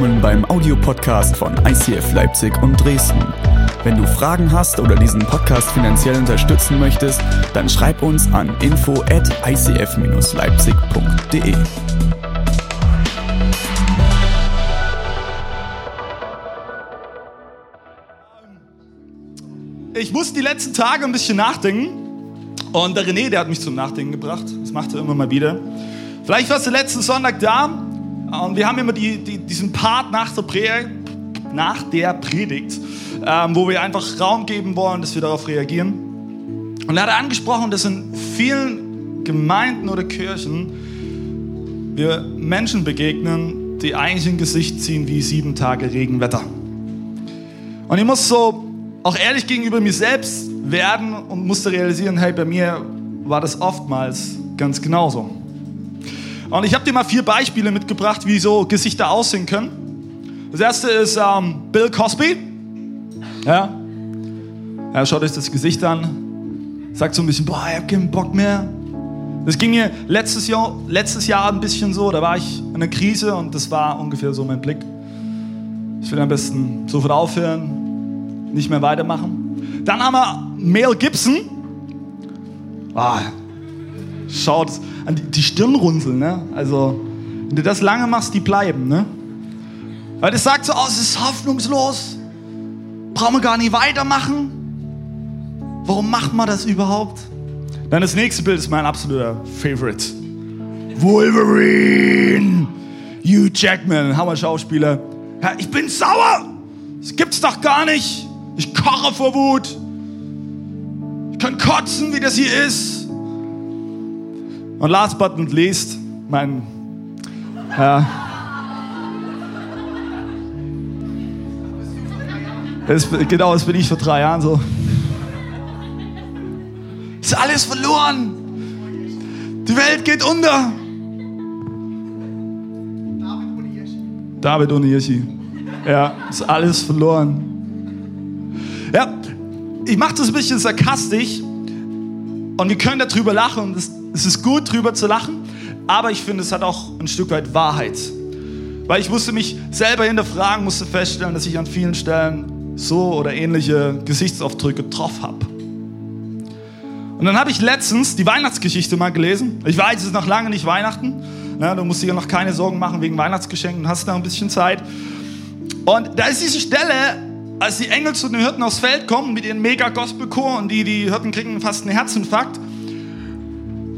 willkommen beim Audiopodcast von ICF Leipzig und Dresden. Wenn du Fragen hast oder diesen Podcast finanziell unterstützen möchtest, dann schreib uns an info at icf-leipzig.de. Ich musste die letzten Tage ein bisschen nachdenken. Und der René, der hat mich zum Nachdenken gebracht. Das macht er immer mal wieder. Vielleicht warst du letzten Sonntag da und wir haben immer die, die, diesen Part nach der, Prä nach der Predigt, ähm, wo wir einfach Raum geben wollen, dass wir darauf reagieren. Und er hat angesprochen, dass in vielen Gemeinden oder Kirchen wir Menschen begegnen, die eigentlich ein Gesicht ziehen wie sieben Tage Regenwetter. Und ich muss so auch ehrlich gegenüber mir selbst werden und musste realisieren, hey, bei mir war das oftmals ganz genauso. Und ich habe dir mal vier Beispiele mitgebracht, wie so Gesichter aussehen können. Das erste ist ähm, Bill Cosby. Ja. ja, schaut euch das Gesicht an. Sagt so ein bisschen, boah, ich habe keinen Bock mehr. Das ging mir letztes Jahr, letztes Jahr ein bisschen so. Da war ich in einer Krise und das war ungefähr so mein Blick. Ich will am besten sofort aufhören, nicht mehr weitermachen. Dann haben wir Mel Gibson. Ah, schaut an die, die Stirn runzeln. Ne? Also, wenn du das lange machst, die bleiben. Ne? Weil das sagt so aus, es ist hoffnungslos. Brauchen wir gar nicht weitermachen. Warum macht man das überhaupt? Dann das nächste Bild ist mein absoluter Favorite. Wolverine! Hugh Jackman, Hammer-Schauspieler. Ja, ich bin sauer! Das gibt's doch gar nicht! Ich koche vor Wut! Ich kann kotzen, wie das hier ist! Und last but not least, mein, ja, das, genau, das bin ich vor drei Jahren so. Ist alles verloren. Die Welt geht unter. David ohne Jeschi. Ja, ist alles verloren. Ja, ich mache das ein bisschen sarkastisch und wir können darüber lachen es, es ist gut, darüber zu lachen, aber ich finde, es hat auch ein Stück weit Wahrheit. Weil ich musste mich selber hinterfragen, musste feststellen, dass ich an vielen Stellen so oder ähnliche Gesichtsaufdrücke drauf habe. Und dann habe ich letztens die Weihnachtsgeschichte mal gelesen. Ich weiß, es ist noch lange nicht Weihnachten. Na, du musst dir noch keine Sorgen machen wegen Weihnachtsgeschenken, hast noch ein bisschen Zeit. Und da ist diese Stelle, als die Engel zu den Hirten aufs Feld kommen mit ihren mega Gospelchor und die, die Hirten kriegen fast einen Herzinfarkt.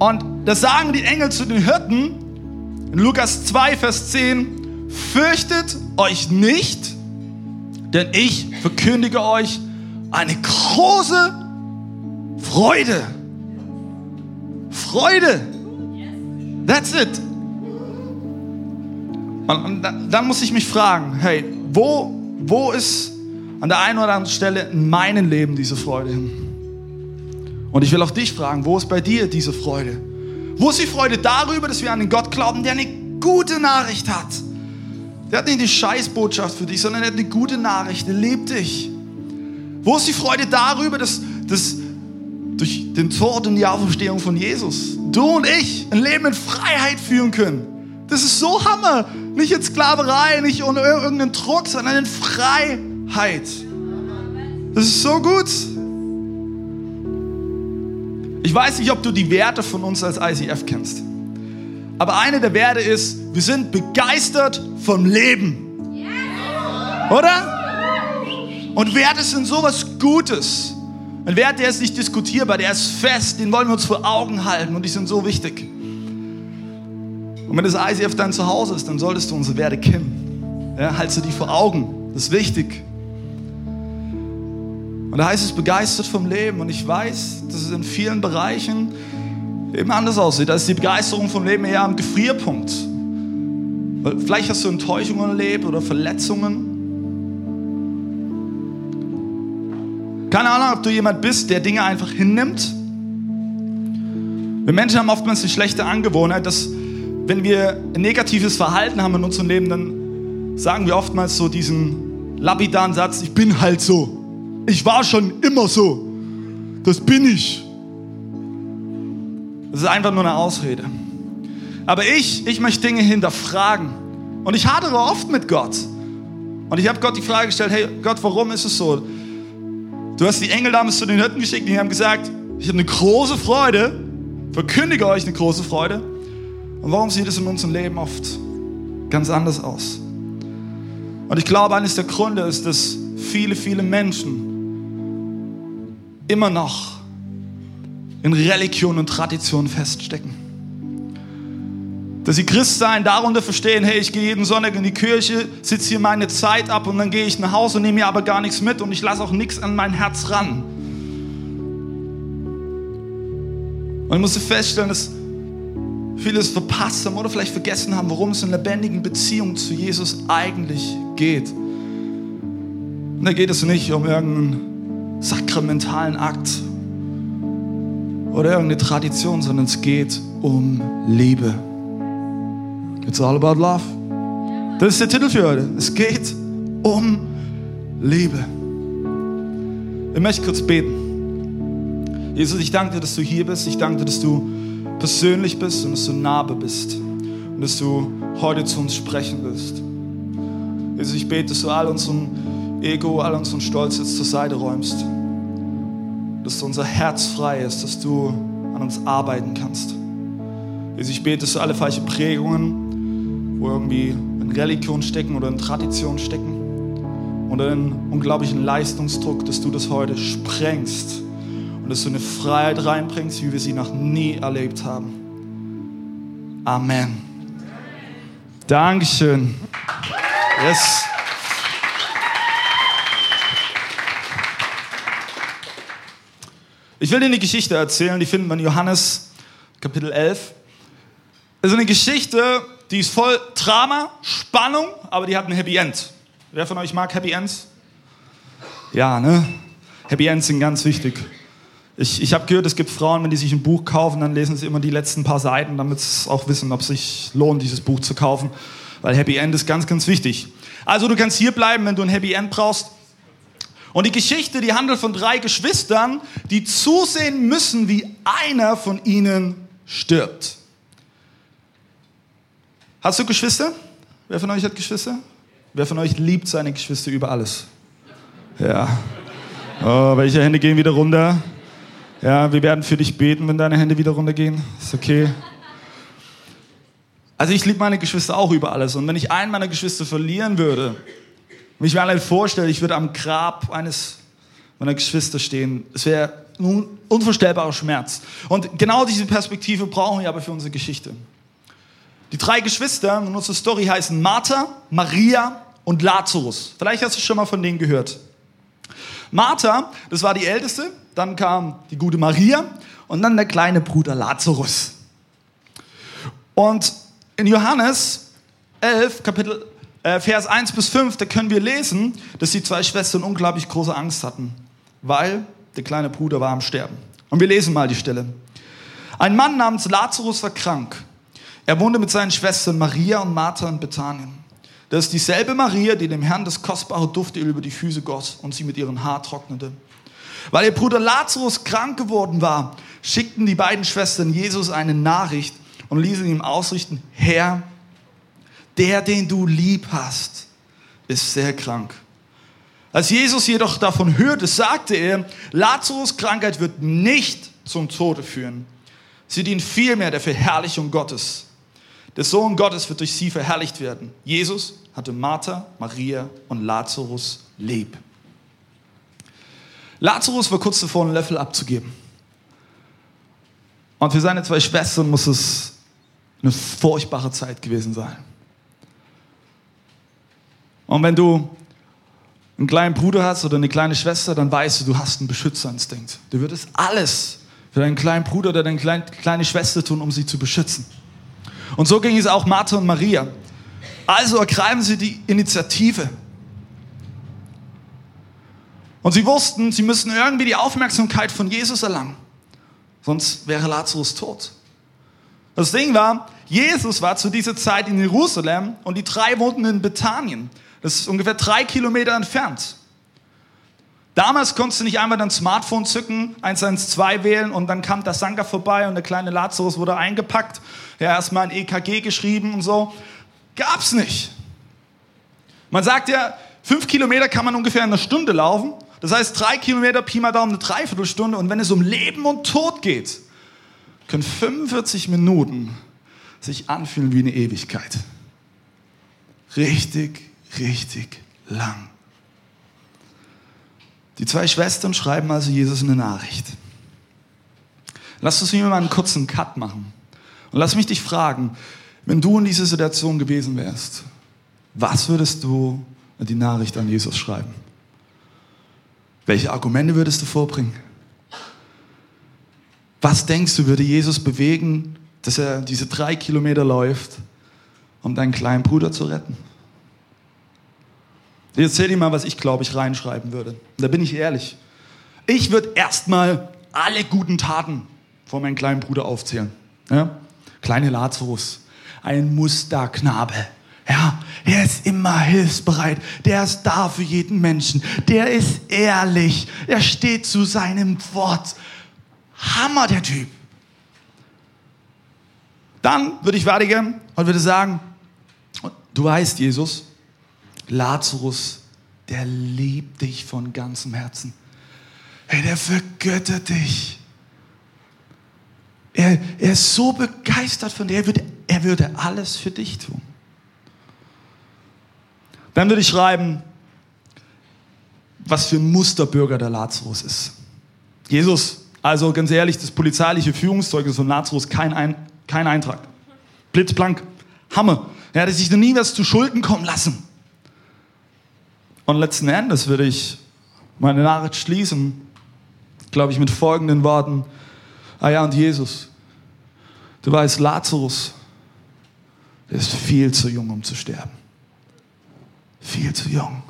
Und das sagen die Engel zu den Hirten in Lukas 2, Vers 10, fürchtet euch nicht, denn ich verkündige euch eine große Freude. Freude. That's it. Und, dann muss ich mich fragen, hey, wo, wo ist an der einen oder anderen Stelle in meinem Leben diese Freude hin? Und ich will auch dich fragen, wo ist bei dir diese Freude? Wo ist die Freude darüber, dass wir an den Gott glauben, der eine gute Nachricht hat? Der hat nicht die Scheißbotschaft für dich, sondern er hat eine gute Nachricht, er liebt dich. Wo ist die Freude darüber, dass, dass durch den Tod und die Auferstehung von Jesus du und ich ein Leben in Freiheit führen können? Das ist so Hammer. Nicht in Sklaverei, nicht ohne irgendeinen Druck, sondern in Freiheit. Das ist so gut. Ich weiß nicht, ob du die Werte von uns als ICF kennst. Aber eine der Werte ist, wir sind begeistert vom Leben. Oder? Und Werte sind sowas Gutes. Ein Wert, der ist nicht diskutierbar, der ist fest, den wollen wir uns vor Augen halten und die sind so wichtig. Und wenn das ICF dein Zuhause ist, dann solltest du unsere Werte kennen. Ja, haltst du die vor Augen. Das ist wichtig. Und da heißt es begeistert vom Leben. Und ich weiß, dass es in vielen Bereichen eben anders aussieht. Da ist die Begeisterung vom Leben eher am Gefrierpunkt. Weil vielleicht hast du Enttäuschungen erlebt oder Verletzungen. Keine Ahnung, ob du jemand bist, der Dinge einfach hinnimmt. Wir Menschen haben oftmals die schlechte Angewohnheit, dass wenn wir ein negatives Verhalten haben in unserem Leben, dann sagen wir oftmals so diesen lapidaren Satz, ich bin halt so. Ich war schon immer so. Das bin ich. Das ist einfach nur eine Ausrede. Aber ich, ich möchte Dinge hinterfragen. Und ich hadere oft mit Gott. Und ich habe Gott die Frage gestellt, hey Gott, warum ist es so? Du hast die Engel damals zu den Hirten geschickt, die haben gesagt, ich habe eine große Freude, verkündige euch eine große Freude. Und warum sieht es in unserem Leben oft ganz anders aus? Und ich glaube, eines der Gründe ist, dass viele, viele Menschen immer noch in Religion und Tradition feststecken. Dass sie Christsein darunter verstehen, hey, ich gehe jeden Sonntag in die Kirche, sitze hier meine Zeit ab und dann gehe ich nach Hause und nehme mir aber gar nichts mit und ich lasse auch nichts an mein Herz ran. Und ich musste feststellen, dass viele es verpasst haben oder vielleicht vergessen haben, worum es in lebendigen Beziehungen zu Jesus eigentlich geht. Und da geht es nicht um irgendeinen sakramentalen Akt oder irgendeine Tradition, sondern es geht um Liebe. It's all about love. Das ist der Titel für heute. Es geht um Liebe. Ich möchte kurz beten. Jesus, ich danke dir, dass du hier bist. Ich danke dir, dass du persönlich bist und dass du nahe bist. Und dass du heute zu uns sprechen willst. Jesus, ich bete, dass du all unseren Ego, all unseren Stolz jetzt zur Seite räumst. Dass unser Herz frei ist, dass du an uns arbeiten kannst. Jesus, ich bete, dass du alle falschen Prägungen, wo irgendwie in Religion stecken oder in Tradition stecken oder in unglaublichen Leistungsdruck, dass du das heute sprengst und dass du eine Freiheit reinbringst, wie wir sie noch nie erlebt haben. Amen. Dankeschön. Yes. Ich will dir eine Geschichte erzählen, die finden wir in Johannes Kapitel 11. Es ist eine Geschichte, die ist voll Drama, Spannung, aber die hat ein Happy End. Wer von euch mag Happy Ends? Ja, ne? Happy Ends sind ganz wichtig. Ich, ich habe gehört, es gibt Frauen, wenn die sich ein Buch kaufen, dann lesen sie immer die letzten paar Seiten, damit sie auch wissen, ob es sich lohnt, dieses Buch zu kaufen. Weil Happy End ist ganz, ganz wichtig. Also du kannst hier bleiben, wenn du ein Happy End brauchst. Und die Geschichte, die handelt von drei Geschwistern, die zusehen müssen, wie einer von ihnen stirbt. Hast du Geschwister? Wer von euch hat Geschwister? Wer von euch liebt seine Geschwister über alles? Ja. Oh, welche Hände gehen wieder runter? Ja, wir werden für dich beten, wenn deine Hände wieder runtergehen. Ist okay. Also ich liebe meine Geschwister auch über alles. Und wenn ich einen meiner Geschwister verlieren würde, wenn ich mir allein vorstelle, ich würde am Grab eines meiner Geschwister stehen, es wäre ein unvorstellbarer Schmerz. Und genau diese Perspektive brauchen wir aber für unsere Geschichte. Die drei Geschwister in unserer Story heißen Martha, Maria und Lazarus. Vielleicht hast du schon mal von denen gehört. Martha, das war die älteste, dann kam die gute Maria und dann der kleine Bruder Lazarus. Und in Johannes 11, Kapitel, äh, Vers 1 bis 5, da können wir lesen, dass die zwei Schwestern unglaublich große Angst hatten, weil der kleine Bruder war am Sterben. Und wir lesen mal die Stelle. Ein Mann namens Lazarus war krank. Er wohnte mit seinen Schwestern Maria und Martha in Bethanien. Das ist dieselbe Maria, die dem Herrn das kostbare Duftöl über die Füße goss und sie mit ihrem Haar trocknete. Weil ihr Bruder Lazarus krank geworden war, schickten die beiden Schwestern Jesus eine Nachricht und ließen ihm ausrichten, Herr, der, den du lieb hast, ist sehr krank. Als Jesus jedoch davon hörte, sagte er, Lazarus Krankheit wird nicht zum Tode führen. Sie dient vielmehr der Verherrlichung Gottes. Der Sohn Gottes wird durch sie verherrlicht werden. Jesus hatte Martha, Maria und Lazarus lieb. Lazarus war kurz davor, einen Löffel abzugeben. Und für seine zwei Schwestern muss es eine furchtbare Zeit gewesen sein. Und wenn du einen kleinen Bruder hast oder eine kleine Schwester, dann weißt du, du hast einen Beschützerinstinkt. Du würdest alles für deinen kleinen Bruder oder deine kleine Schwester tun, um sie zu beschützen. Und so ging es auch Martha und Maria. Also ergreifen sie die Initiative. Und sie wussten, sie müssen irgendwie die Aufmerksamkeit von Jesus erlangen. Sonst wäre Lazarus tot. Das Ding war, Jesus war zu dieser Zeit in Jerusalem und die drei wohnten in Bethanien. Das ist ungefähr drei Kilometer entfernt. Damals konntest du nicht einmal dein Smartphone zücken, 112 wählen und dann kam der Sanka vorbei und der kleine Lazarus wurde eingepackt. Ja, erstmal ein EKG geschrieben und so. Gab's nicht. Man sagt ja, Fünf Kilometer kann man ungefähr in einer Stunde laufen. Das heißt, drei Kilometer, Pi mal Daumen, eine Dreiviertelstunde. Und wenn es um Leben und Tod geht, können 45 Minuten sich anfühlen wie eine Ewigkeit. Richtig, richtig lang. Die zwei Schwestern schreiben also Jesus eine Nachricht. Lass uns hier mal einen kurzen Cut machen. Und lass mich dich fragen, wenn du in dieser Situation gewesen wärst, was würdest du die Nachricht an Jesus schreiben? Welche Argumente würdest du vorbringen? Was denkst du, würde Jesus bewegen, dass er diese drei Kilometer läuft, um deinen kleinen Bruder zu retten? Ich erzähl dir mal, was ich glaube, ich reinschreiben würde. Da bin ich ehrlich. Ich würde erstmal alle guten Taten von meinem kleinen Bruder aufzählen. Ja? Kleine Lazarus, ein Musterknabe. Ja, er ist immer hilfsbereit. Der ist da für jeden Menschen. Der ist ehrlich. Er steht zu seinem Wort. Hammer, der Typ. Dann würde ich weitergehen und würde sagen, du weißt, Jesus, Lazarus, der liebt dich von ganzem Herzen. Hey, der vergöttert dich. Er, er ist so begeistert von dir, er würde, er würde alles für dich tun. Dann würde ich schreiben, was für ein Musterbürger der Lazarus ist. Jesus, also ganz ehrlich, das polizeiliche Führungszeugnis von Lazarus, kein, ein, kein Eintrag. Blitzblank. Hammer. Er hätte sich noch nie was zu Schulden kommen lassen. Und letzten Endes würde ich meine Nachricht schließen, glaube ich, mit folgenden Worten. Ah ja, und Jesus, du weißt, Lazarus, der ist viel zu jung, um zu sterben. Viel zu jung.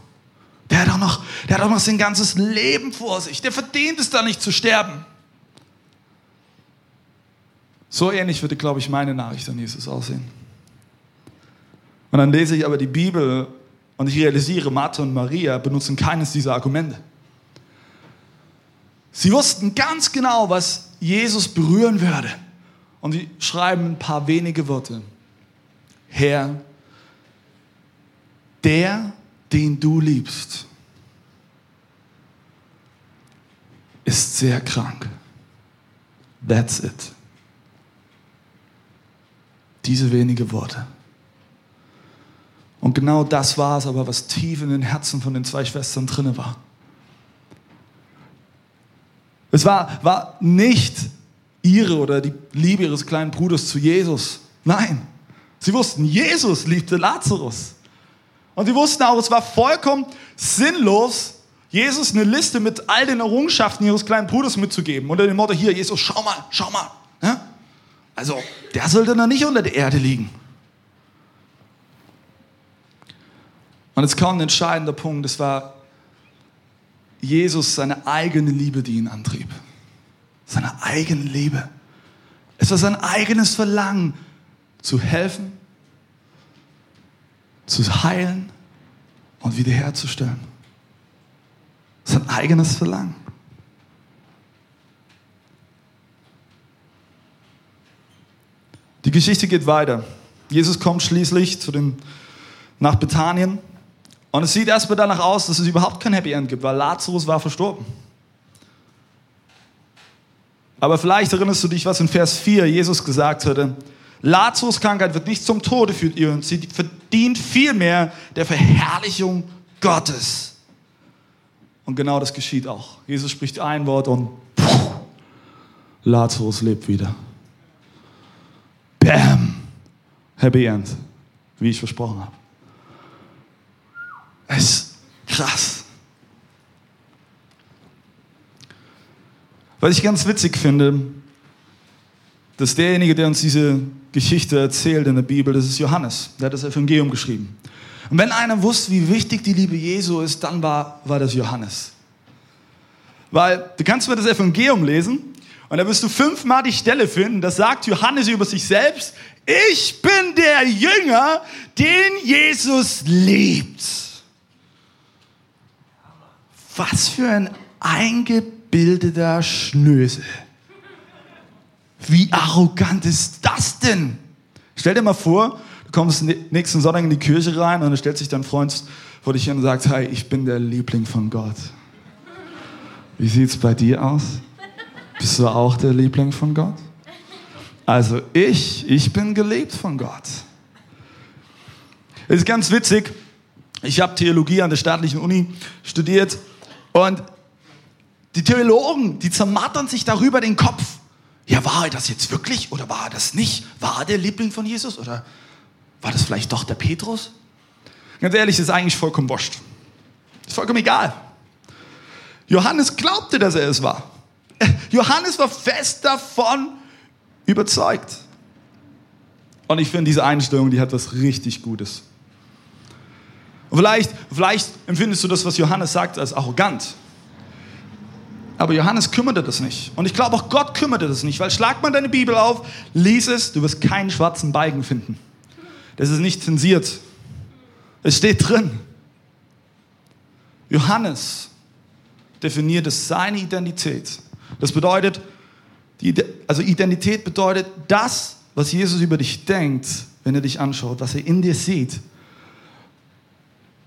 Der hat auch noch, der hat auch noch sein ganzes Leben vor sich. Der verdient es da nicht zu sterben. So ähnlich würde, glaube ich, meine Nachricht an Jesus aussehen. Und dann lese ich aber die Bibel und ich realisiere, Martha und Maria benutzen keines dieser Argumente. Sie wussten ganz genau, was Jesus berühren würde. Und sie schreiben ein paar wenige Worte. Herr, der, den du liebst, ist sehr krank. That's it. Diese wenige Worte. Und genau das war es aber, was tief in den Herzen von den zwei Schwestern drinne war. Es war, war nicht ihre oder die Liebe ihres kleinen Bruders zu Jesus. Nein. Sie wussten, Jesus liebte Lazarus. Und sie wussten auch, es war vollkommen sinnlos, Jesus eine Liste mit all den Errungenschaften ihres kleinen Bruders mitzugeben. Unter dem Motto, hier, Jesus, schau mal, schau mal. Ja? Also, der sollte noch nicht unter der Erde liegen. Und jetzt kommt ein entscheidender Punkt, es war Jesus, seine eigene Liebe, die ihn antrieb. Seine eigene Liebe. Es war sein eigenes Verlangen, zu helfen, zu heilen und wiederherzustellen. Sein eigenes Verlangen. Die Geschichte geht weiter. Jesus kommt schließlich zu dem, nach Bethanien und es sieht erstmal danach aus, dass es überhaupt kein Happy End gibt, weil Lazarus war verstorben. Aber vielleicht erinnerst du dich, was in Vers 4 Jesus gesagt hatte. Lazarus Krankheit wird nicht zum Tode führen, sie verdient vielmehr der Verherrlichung Gottes. Und genau das geschieht auch. Jesus spricht ein Wort und puh, Lazarus lebt wieder. Bam! Happy End, wie ich versprochen habe. Es ist krass. Was ich ganz witzig finde, dass derjenige, der uns diese Geschichte erzählt in der Bibel, das ist Johannes. Der hat das Evangelium geschrieben. Und wenn einer wusste, wie wichtig die Liebe Jesu ist, dann war, war das Johannes. Weil du kannst mir das Evangelium lesen und da wirst du fünfmal die Stelle finden, da sagt Johannes über sich selbst, ich bin der Jünger, den Jesus liebt. Was für ein eingebildeter Schnösel. Wie arrogant ist das denn? Stell dir mal vor, du kommst nächsten Sonntag in die Kirche rein und dann stellt sich dein Freund vor dich hin und sagt, hey, ich bin der Liebling von Gott. Wie sieht's bei dir aus? Bist du auch der Liebling von Gott? Also ich, ich bin geliebt von Gott. Es ist ganz witzig. Ich habe Theologie an der staatlichen Uni studiert und die Theologen, die zermattern sich darüber den Kopf. Ja, war er das jetzt wirklich oder war er das nicht? War er der Liebling von Jesus oder war das vielleicht doch der Petrus? Ganz ehrlich, das ist eigentlich vollkommen wurscht. Ist vollkommen egal. Johannes glaubte, dass er es war. Johannes war fest davon überzeugt. Und ich finde, diese Einstellung, die hat was richtig Gutes. Vielleicht, vielleicht empfindest du das, was Johannes sagt, als arrogant. Aber Johannes kümmerte das nicht. Und ich glaube, auch Gott kümmerte das nicht, weil schlag mal deine Bibel auf, lies es, du wirst keinen schwarzen Balken finden. Das ist nicht zensiert. Es steht drin. Johannes definiert es seine Identität. Das bedeutet, also Identität bedeutet das, was Jesus über dich denkt, wenn er dich anschaut, was er in dir sieht.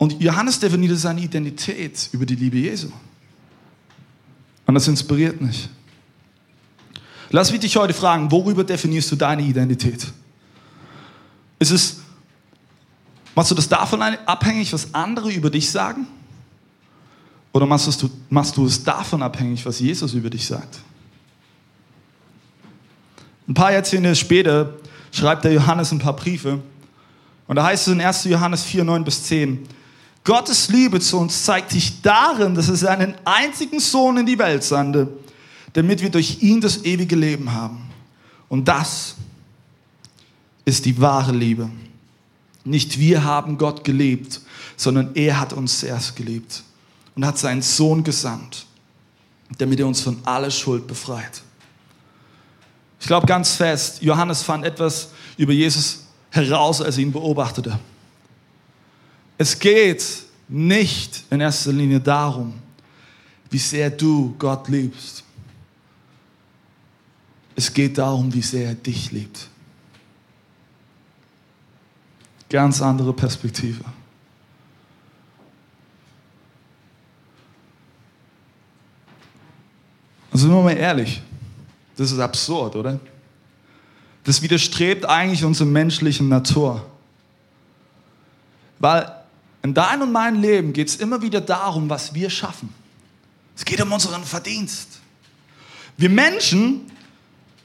Und Johannes definiert seine Identität über die Liebe Jesu. Und das inspiriert mich. Lass mich dich heute fragen, worüber definierst du deine Identität? Ist es, machst du das davon abhängig, was andere über dich sagen? Oder machst du, machst du es davon abhängig, was Jesus über dich sagt? Ein paar Jahrzehnte später schreibt der Johannes ein paar Briefe. Und da heißt es in 1. Johannes 4, 9 bis 10, Gottes Liebe zu uns zeigt sich darin, dass er seinen einzigen Sohn in die Welt sandte, damit wir durch ihn das ewige Leben haben. Und das ist die wahre Liebe. Nicht wir haben Gott geliebt, sondern er hat uns zuerst geliebt und hat seinen Sohn gesandt, damit er uns von aller Schuld befreit. Ich glaube ganz fest, Johannes fand etwas über Jesus heraus, als er ihn beobachtete. Es geht nicht in erster Linie darum, wie sehr du Gott liebst. Es geht darum, wie sehr er dich liebt. Ganz andere Perspektive. Und sind wir mal ehrlich, das ist absurd, oder? Das widerstrebt eigentlich unserer menschlichen Natur. Weil in deinem und meinem Leben geht es immer wieder darum, was wir schaffen. Es geht um unseren Verdienst. Wir Menschen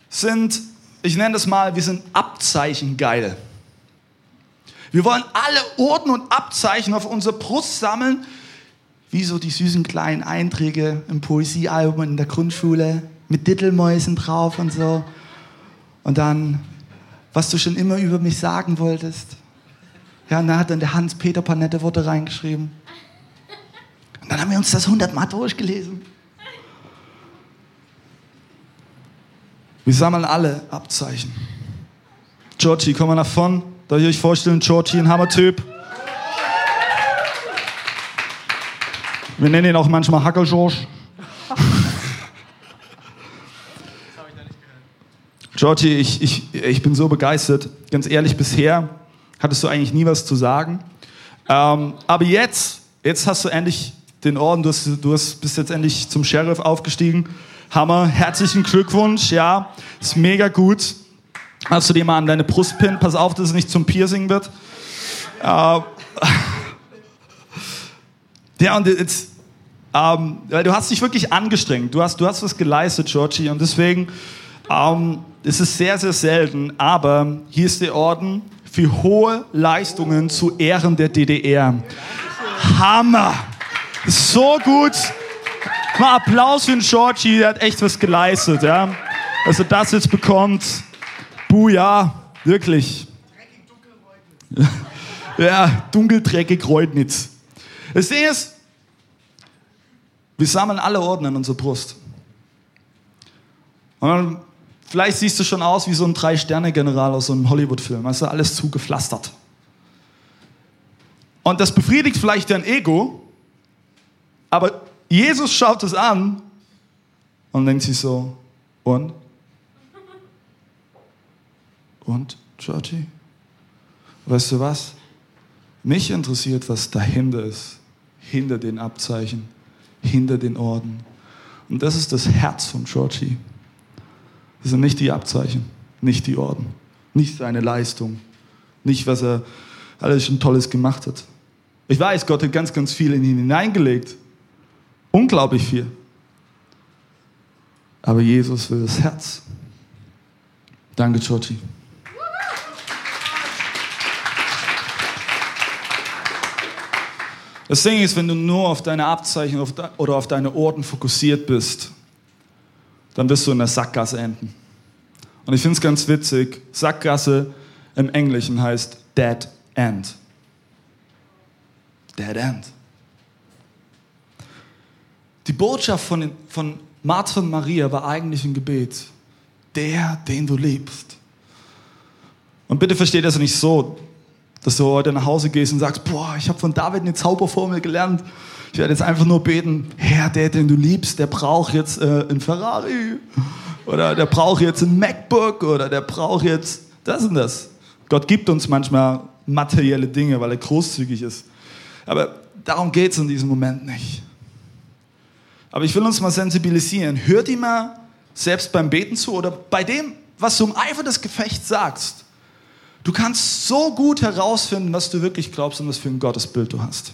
sind, ich nenne das mal, wir sind Abzeichen geil. Wir wollen alle Orden und Abzeichen auf unserer Brust sammeln, wie so die süßen kleinen Einträge im Poesiealbum in der Grundschule mit Dittelmäusen drauf und so. Und dann, was du schon immer über mich sagen wolltest. Ja, und dann hat dann der Hans-Peter ein paar nette Worte reingeschrieben. Und dann haben wir uns das hundertmal durchgelesen. Wir sammeln alle Abzeichen. Georgie, komm mal nach vorn. Darf ich euch vorstellen, Georgie, ein Hammertyp. Wir nennen ihn auch manchmal Hacker George. Georgie, ich, ich, ich bin so begeistert. Ganz ehrlich, bisher hattest du eigentlich nie was zu sagen. Ähm, aber jetzt, jetzt hast du endlich den Orden, du, hast, du hast, bist jetzt endlich zum Sheriff aufgestiegen. Hammer, herzlichen Glückwunsch, ja, ist mega gut. Hast du dir mal an deine Brust pin? Pass auf, dass es nicht zum Piercing wird. Äh, ja, und jetzt, ähm, weil du hast dich wirklich angestrengt. Du hast, du hast was geleistet, Georgie, und deswegen ähm, ist es sehr, sehr selten. Aber hier ist der Orden für hohe Leistungen zu Ehren der DDR. Hammer! So gut. Mal Applaus für den Georgie, der hat echt was geleistet, ja. Also das jetzt bekommt. Buja, wirklich. Ja, dunkeldreckig Reutnitz. Das Ding ist, wir sammeln alle Orden an unserer Brust. Und dann Vielleicht siehst du schon aus wie so ein Drei-Sterne-General aus so einem Hollywood-Film. Du, alles zugepflastert. Und das befriedigt vielleicht dein Ego, aber Jesus schaut es an und denkt sich so, und? Und, Georgie? weißt du was? Mich interessiert, was dahinter ist, hinter den Abzeichen, hinter den Orden. Und das ist das Herz von Georgie. Das sind nicht die Abzeichen, nicht die Orden, nicht seine Leistung, nicht was er alles schon Tolles gemacht hat. Ich weiß, Gott hat ganz, ganz viel in ihn hineingelegt. Unglaublich viel. Aber Jesus will das Herz. Danke, Georgie. Das Ding ist, wenn du nur auf deine Abzeichen oder auf deine Orden fokussiert bist, dann wirst du in der Sackgasse enden. Und ich finde es ganz witzig, Sackgasse im Englischen heißt Dead End. Dead End. Die Botschaft von, von Martha und Maria war eigentlich ein Gebet. Der, den du liebst. Und bitte versteht das nicht so, dass du heute nach Hause gehst und sagst, boah, ich habe von David eine Zauberformel gelernt. Ich werde jetzt einfach nur beten, Herr, der, den du liebst, der braucht jetzt äh, einen Ferrari oder der braucht jetzt ein MacBook oder der braucht jetzt das und das. Gott gibt uns manchmal materielle Dinge, weil er großzügig ist. Aber darum geht es in diesem Moment nicht. Aber ich will uns mal sensibilisieren. Hört ihm mal selbst beim Beten zu oder bei dem, was du im Eifer des Gefechts sagst. Du kannst so gut herausfinden, was du wirklich glaubst und was für ein Gottesbild du hast.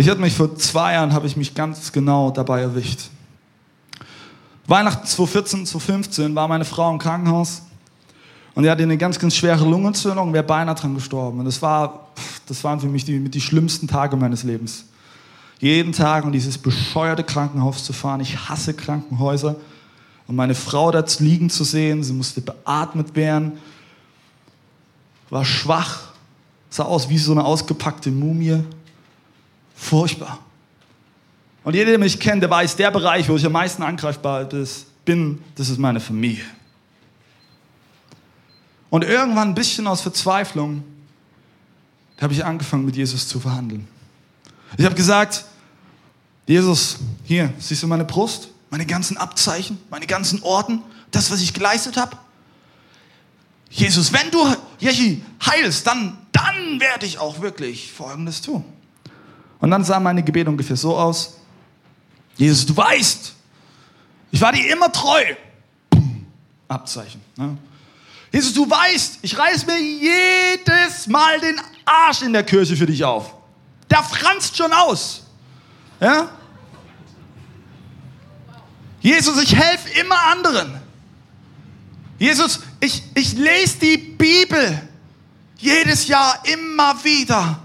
Ich hatte mich vor zwei Jahren, habe ich mich ganz genau dabei erwischt. Weihnachten 2014, 2015 war meine Frau im Krankenhaus und die hatte eine ganz, ganz schwere Lungenentzündung und wäre beinahe dran gestorben. Und das, war, das waren für mich die, die schlimmsten Tage meines Lebens. Jeden Tag in dieses bescheuerte Krankenhaus zu fahren. Ich hasse Krankenhäuser. Und meine Frau da liegen zu sehen, sie musste beatmet werden, war schwach, sah aus wie so eine ausgepackte Mumie. Furchtbar. Und jeder, der mich kennt, der weiß, der Bereich, wo ich am meisten angreifbar bin, das ist meine Familie. Und irgendwann ein bisschen aus Verzweiflung, da habe ich angefangen, mit Jesus zu verhandeln. Ich habe gesagt, Jesus, hier, siehst du meine Brust, meine ganzen Abzeichen, meine ganzen Orden, das, was ich geleistet habe? Jesus, wenn du Jechi heilst, dann, dann werde ich auch wirklich Folgendes tun. Und dann sah meine Gebete ungefähr so aus. Jesus, du weißt, ich war dir immer treu. Abzeichen. Ne? Jesus, du weißt, ich reiß mir jedes Mal den Arsch in der Kirche für dich auf. Der franzt schon aus. Ja? Jesus, ich helfe immer anderen. Jesus, ich, ich lese die Bibel jedes Jahr immer wieder.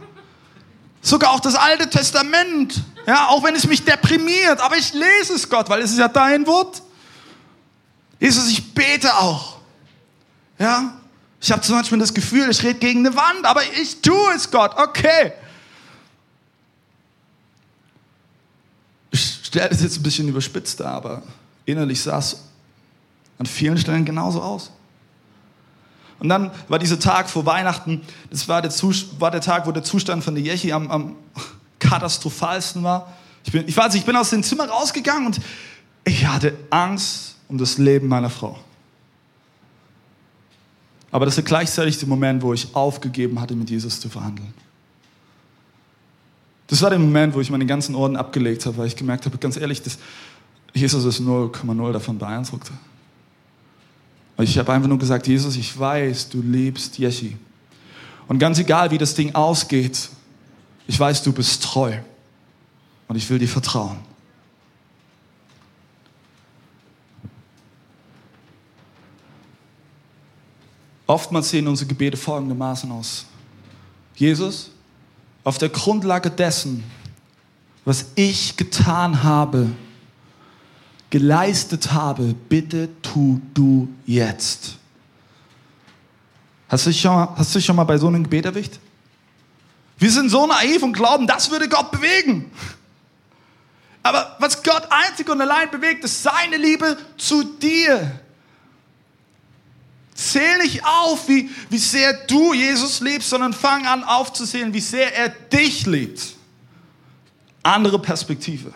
Sogar auch das Alte Testament. Ja, auch wenn es mich deprimiert, aber ich lese es Gott, weil es ist ja dein Wort. Jesus, ich bete auch. Ja, ich habe zum Beispiel das Gefühl, ich rede gegen eine Wand, aber ich tue es Gott. Okay. Ich stelle das jetzt ein bisschen überspitzt dar, aber innerlich sah es an vielen Stellen genauso aus. Und dann war dieser Tag vor Weihnachten, das war der, war der Tag, wo der Zustand von der Jechi am, am katastrophalsten war. Ich bin, ich, weiß, ich bin aus dem Zimmer rausgegangen und ich hatte Angst um das Leben meiner Frau. Aber das war gleichzeitig der Moment, wo ich aufgegeben hatte, mit Jesus zu verhandeln. Das war der Moment, wo ich meine ganzen Orden abgelegt habe, weil ich gemerkt habe, ganz ehrlich, dass Jesus ist 0,0 davon beeindruckte. Ich habe einfach nur gesagt, Jesus, ich weiß, du liebst Jeschi. Und ganz egal, wie das Ding ausgeht, ich weiß, du bist treu. Und ich will dir vertrauen. Oftmals sehen unsere Gebete folgendermaßen aus. Jesus, auf der Grundlage dessen, was ich getan habe, geleistet habe, bitte tu du jetzt. Hast du dich schon mal, hast du dich schon mal bei so einem Gebet erwischt? Wir sind so naiv und glauben, das würde Gott bewegen. Aber was Gott einzig und allein bewegt, ist seine Liebe zu dir. Zähl nicht auf, wie, wie sehr du Jesus liebst, sondern fang an aufzuzählen, wie sehr er dich liebt. Andere Perspektive.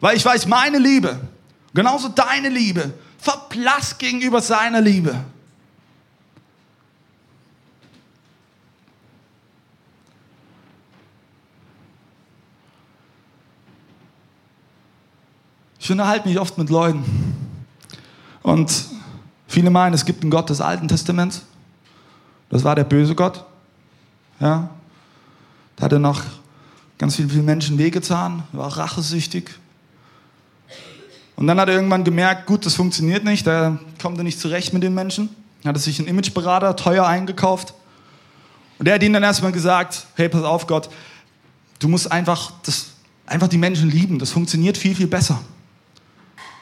Weil ich weiß, meine Liebe, genauso deine Liebe, verblasst gegenüber seiner Liebe. Ich unterhalte mich oft mit Leuten und viele meinen, es gibt einen Gott des Alten Testaments. Das war der böse Gott. Ja? Da hat er noch ganz vielen, Menschen wehgetan, war rachesüchtig. Und dann hat er irgendwann gemerkt, gut, das funktioniert nicht, da kommt er nicht zurecht mit den Menschen. Dann hat er sich einen Imageberater teuer eingekauft. Und der hat ihnen dann erstmal gesagt, hey, pass auf Gott, du musst einfach, das, einfach die Menschen lieben, das funktioniert viel, viel besser.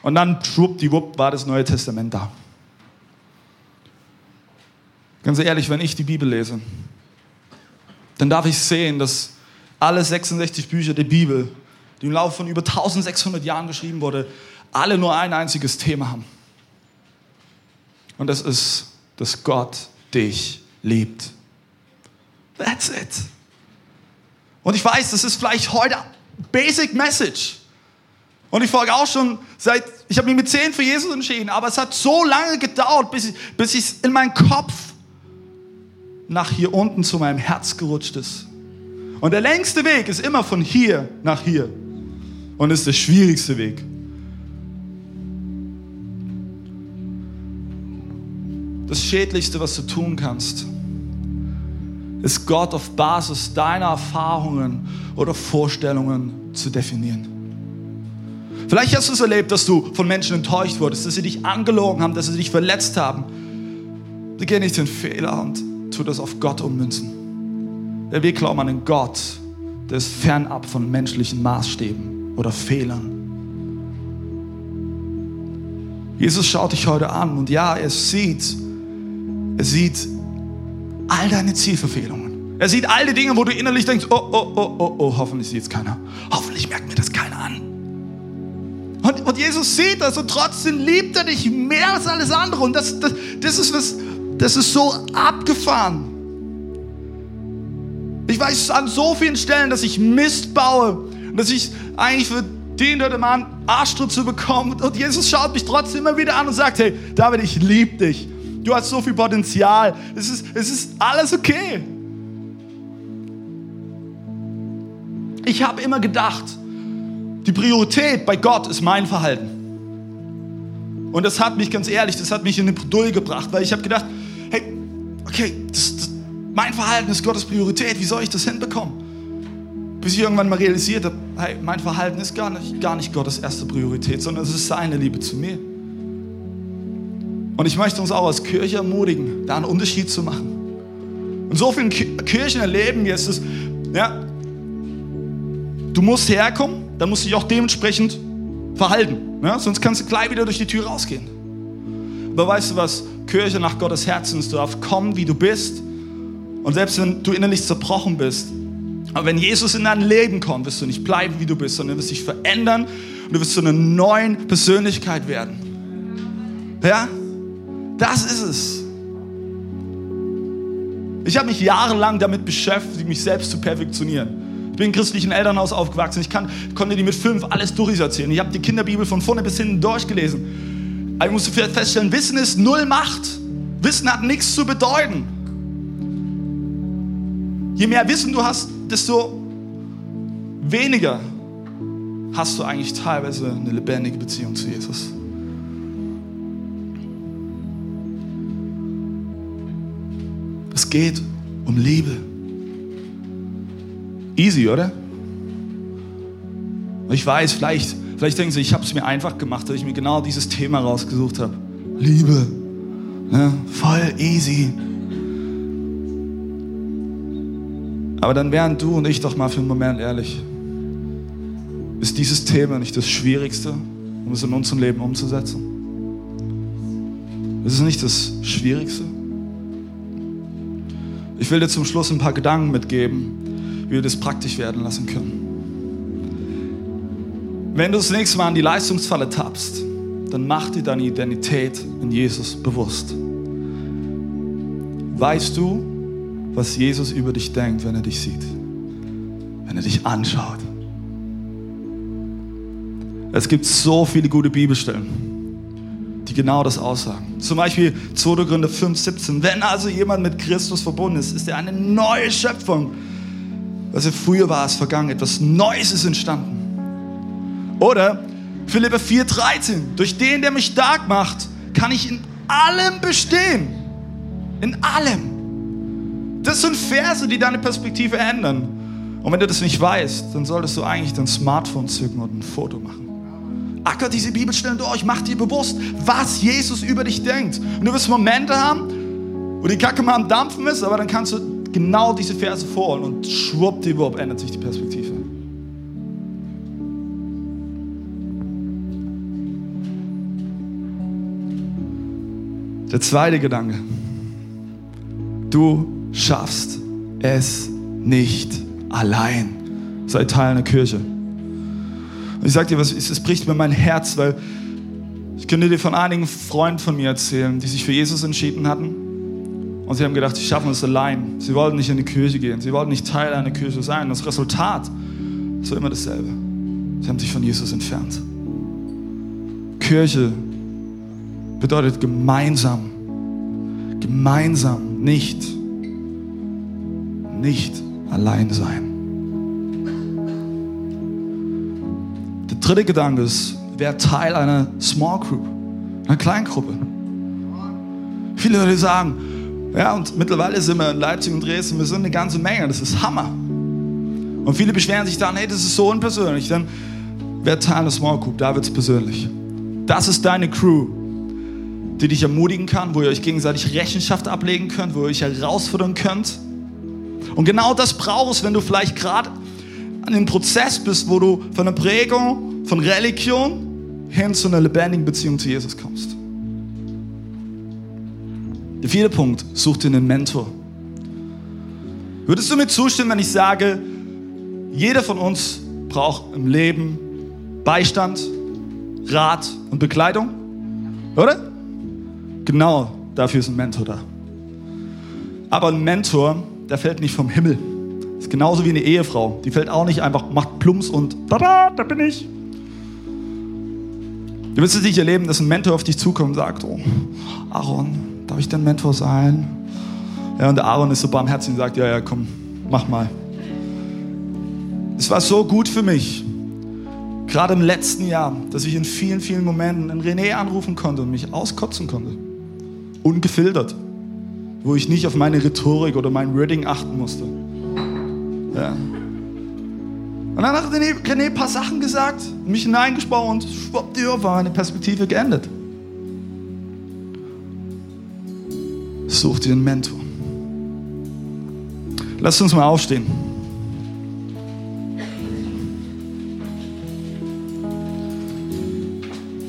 Und dann, schwuppdiwupp, war das Neue Testament da. Ganz ehrlich, wenn ich die Bibel lese, dann darf ich sehen, dass alle 66 Bücher der Bibel, die im Laufe von über 1600 Jahren geschrieben wurden, alle nur ein einziges Thema haben. Und das ist, dass Gott dich liebt. That's it. Und ich weiß, das ist vielleicht heute Basic Message. Und ich folge auch schon seit, ich habe mich mit zehn für Jesus entschieden, aber es hat so lange gedauert, bis, ich, bis es in meinen Kopf nach hier unten zu meinem Herz gerutscht ist. Und der längste Weg ist immer von hier nach hier. Und ist der schwierigste Weg. Das Schädlichste, was du tun kannst, ist Gott auf Basis deiner Erfahrungen oder Vorstellungen zu definieren. Vielleicht hast du es erlebt, dass du von Menschen enttäuscht wurdest, dass sie dich angelogen haben, dass sie dich verletzt haben. Begeh nicht den Fehler und tu das auf Gott ummünzen. Denn wir glauben an einen Gott, der ist fernab von menschlichen Maßstäben oder Fehlern. Jesus schaut dich heute an und ja, er sieht, er sieht all deine Zielverfehlungen. Er sieht all die Dinge, wo du innerlich denkst, oh, oh, oh, oh, oh, hoffentlich sieht es keiner. Hoffentlich merkt mir das keiner an. Und, und Jesus sieht das und trotzdem liebt er dich mehr als alles andere. Und das, das, das, ist, was, das ist so abgefahren. Ich weiß an so vielen Stellen, dass ich Mist baue und dass ich eigentlich verdient hätte, mal einen Arschtritt zu bekommen. Und Jesus schaut mich trotzdem immer wieder an und sagt, hey, David, ich liebe dich. Du hast so viel Potenzial. Es ist, es ist alles okay. Ich habe immer gedacht, die Priorität bei Gott ist mein Verhalten. Und das hat mich ganz ehrlich, das hat mich in eine Bredouille gebracht, weil ich habe gedacht, hey, okay, das, das, mein Verhalten ist Gottes Priorität, wie soll ich das hinbekommen? Bis ich irgendwann mal realisiert habe, hey, mein Verhalten ist gar nicht, gar nicht Gottes erste Priorität, sondern es ist seine Liebe zu mir. Und ich möchte uns auch als Kirche ermutigen, da einen Unterschied zu machen. Und so vielen Kirchen erleben wir es, ja, du musst herkommen, dann musst du dich auch dementsprechend verhalten. Ja? Sonst kannst du gleich wieder durch die Tür rausgehen. Aber weißt du was? Kirche nach Gottes Herzens, du darfst kommen, wie du bist. Und selbst wenn du innerlich zerbrochen bist, aber wenn Jesus in dein Leben kommt, wirst du nicht bleiben, wie du bist, sondern du wirst dich verändern und du wirst zu einer neuen Persönlichkeit werden. Ja? Das ist es. Ich habe mich jahrelang damit beschäftigt, mich selbst zu perfektionieren. Ich bin im christlichen Elternhaus aufgewachsen. Ich kann, konnte dir mit fünf alles durcherzählen. Ich habe die Kinderbibel von vorne bis hinten durchgelesen. Aber ich musste feststellen, Wissen ist null Macht. Wissen hat nichts zu bedeuten. Je mehr Wissen du hast, desto weniger hast du eigentlich teilweise eine lebendige Beziehung zu Jesus. Es geht um Liebe. Easy, oder? Ich weiß, vielleicht, vielleicht denken Sie, ich habe es mir einfach gemacht, dass ich mir genau dieses Thema rausgesucht habe. Liebe. Ja, voll easy. Aber dann wären du und ich doch mal für einen Moment ehrlich. Ist dieses Thema nicht das Schwierigste, um es in unserem Leben umzusetzen? Ist es nicht das Schwierigste? Ich will dir zum Schluss ein paar Gedanken mitgeben, wie wir das praktisch werden lassen können. Wenn du das nächste Mal an die Leistungsfalle tappst, dann mach dir deine Identität in Jesus bewusst. Weißt du, was Jesus über dich denkt, wenn er dich sieht? Wenn er dich anschaut? Es gibt so viele gute Bibelstellen, genau das aussagen. Zum Beispiel 2. Gründe 5, 17. Wenn also jemand mit Christus verbunden ist, ist er eine neue Schöpfung. Was er früher war, ist vergangen. Etwas Neues ist entstanden. Oder Philipper 4, 13. Durch den, der mich stark macht, kann ich in allem bestehen. In allem. Das sind Verse, die deine Perspektive ändern. Und wenn du das nicht weißt, dann solltest du eigentlich dein Smartphone zücken und ein Foto machen. Acker diese Bibelstellen durch, mach dir bewusst, was Jesus über dich denkt. Und du wirst Momente haben, wo die Kacke mal am Dampfen ist, aber dann kannst du genau diese Verse vorholen und schwuppdiwupp ändert sich die Perspektive. Der zweite Gedanke. Du schaffst es nicht allein. Sei Teil einer Kirche. Und ich sage dir was, es bricht mir mein Herz, weil ich könnte dir von einigen Freunden von mir erzählen, die sich für Jesus entschieden hatten. Und sie haben gedacht, sie schaffen es allein. Sie wollten nicht in die Kirche gehen. Sie wollten nicht Teil einer Kirche sein. Das Resultat ist immer dasselbe. Sie haben sich von Jesus entfernt. Kirche bedeutet gemeinsam. Gemeinsam, nicht, nicht allein sein. Dritte Gedanke ist, wer Teil einer Small Group, einer Kleingruppe. Viele Leute sagen, ja, und mittlerweile sind wir in Leipzig und Dresden, wir sind eine ganze Menge, das ist Hammer. Und viele beschweren sich dann, hey, das ist so unpersönlich. Dann wer Teil einer Small Group, da wird es persönlich. Das ist deine Crew, die dich ermutigen kann, wo ihr euch gegenseitig Rechenschaft ablegen könnt, wo ihr euch herausfordern könnt. Und genau das brauchst, wenn du vielleicht gerade an einem Prozess bist, wo du von der Prägung, von Religion hin zu einer lebendigen Beziehung zu Jesus kommst. Der vierte Punkt, such dir einen Mentor. Würdest du mir zustimmen, wenn ich sage, jeder von uns braucht im Leben Beistand, Rat und Bekleidung? Oder? Genau dafür ist ein Mentor da. Aber ein Mentor, der fällt nicht vom Himmel. Ist genauso wie eine Ehefrau. Die fällt auch nicht einfach, macht Plumps und tada, da bin ich. Du wirst es nicht erleben, dass ein Mentor auf dich zukommt und sagt, oh, Aaron, darf ich dein Mentor sein? Ja, und Aaron ist so barmherzig und sagt, ja, ja, komm, mach mal. Es war so gut für mich, gerade im letzten Jahr, dass ich in vielen, vielen Momenten einen René anrufen konnte und mich auskotzen konnte. Ungefiltert. Wo ich nicht auf meine Rhetorik oder mein Wording achten musste. Ja. Und dann hat René, René ein paar Sachen gesagt, mich hineingesprochen und schwuppdiwupp war meine Perspektive geendet. Such dir einen Mentor. Lass uns mal aufstehen.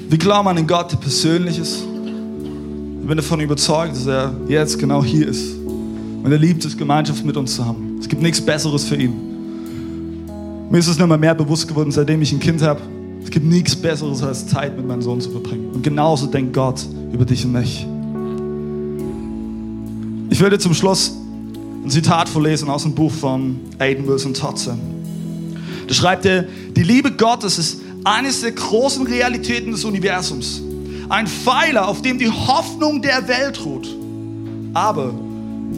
Wir glauben an einen Gott, der persönlich ist. Ich bin davon überzeugt, dass er jetzt genau hier ist. Und er liebt es, Gemeinschaft mit uns zu haben. Es gibt nichts Besseres für ihn. Mir ist es noch mal mehr bewusst geworden, seitdem ich ein Kind habe. Es gibt nichts Besseres, als Zeit mit meinem Sohn zu verbringen. Und genauso denkt Gott über dich und mich. Ich werde zum Schluss ein Zitat vorlesen aus dem Buch von Aiden Wilson Totze. Da schreibt er, die Liebe Gottes ist eines der großen Realitäten des Universums. Ein Pfeiler, auf dem die Hoffnung der Welt ruht. Aber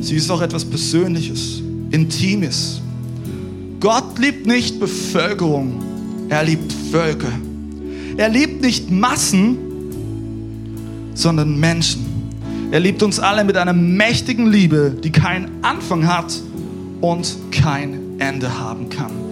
sie ist auch etwas Persönliches, Intimes. Gott liebt nicht Bevölkerung, er liebt Völker. Er liebt nicht Massen, sondern Menschen. Er liebt uns alle mit einer mächtigen Liebe, die keinen Anfang hat und kein Ende haben kann.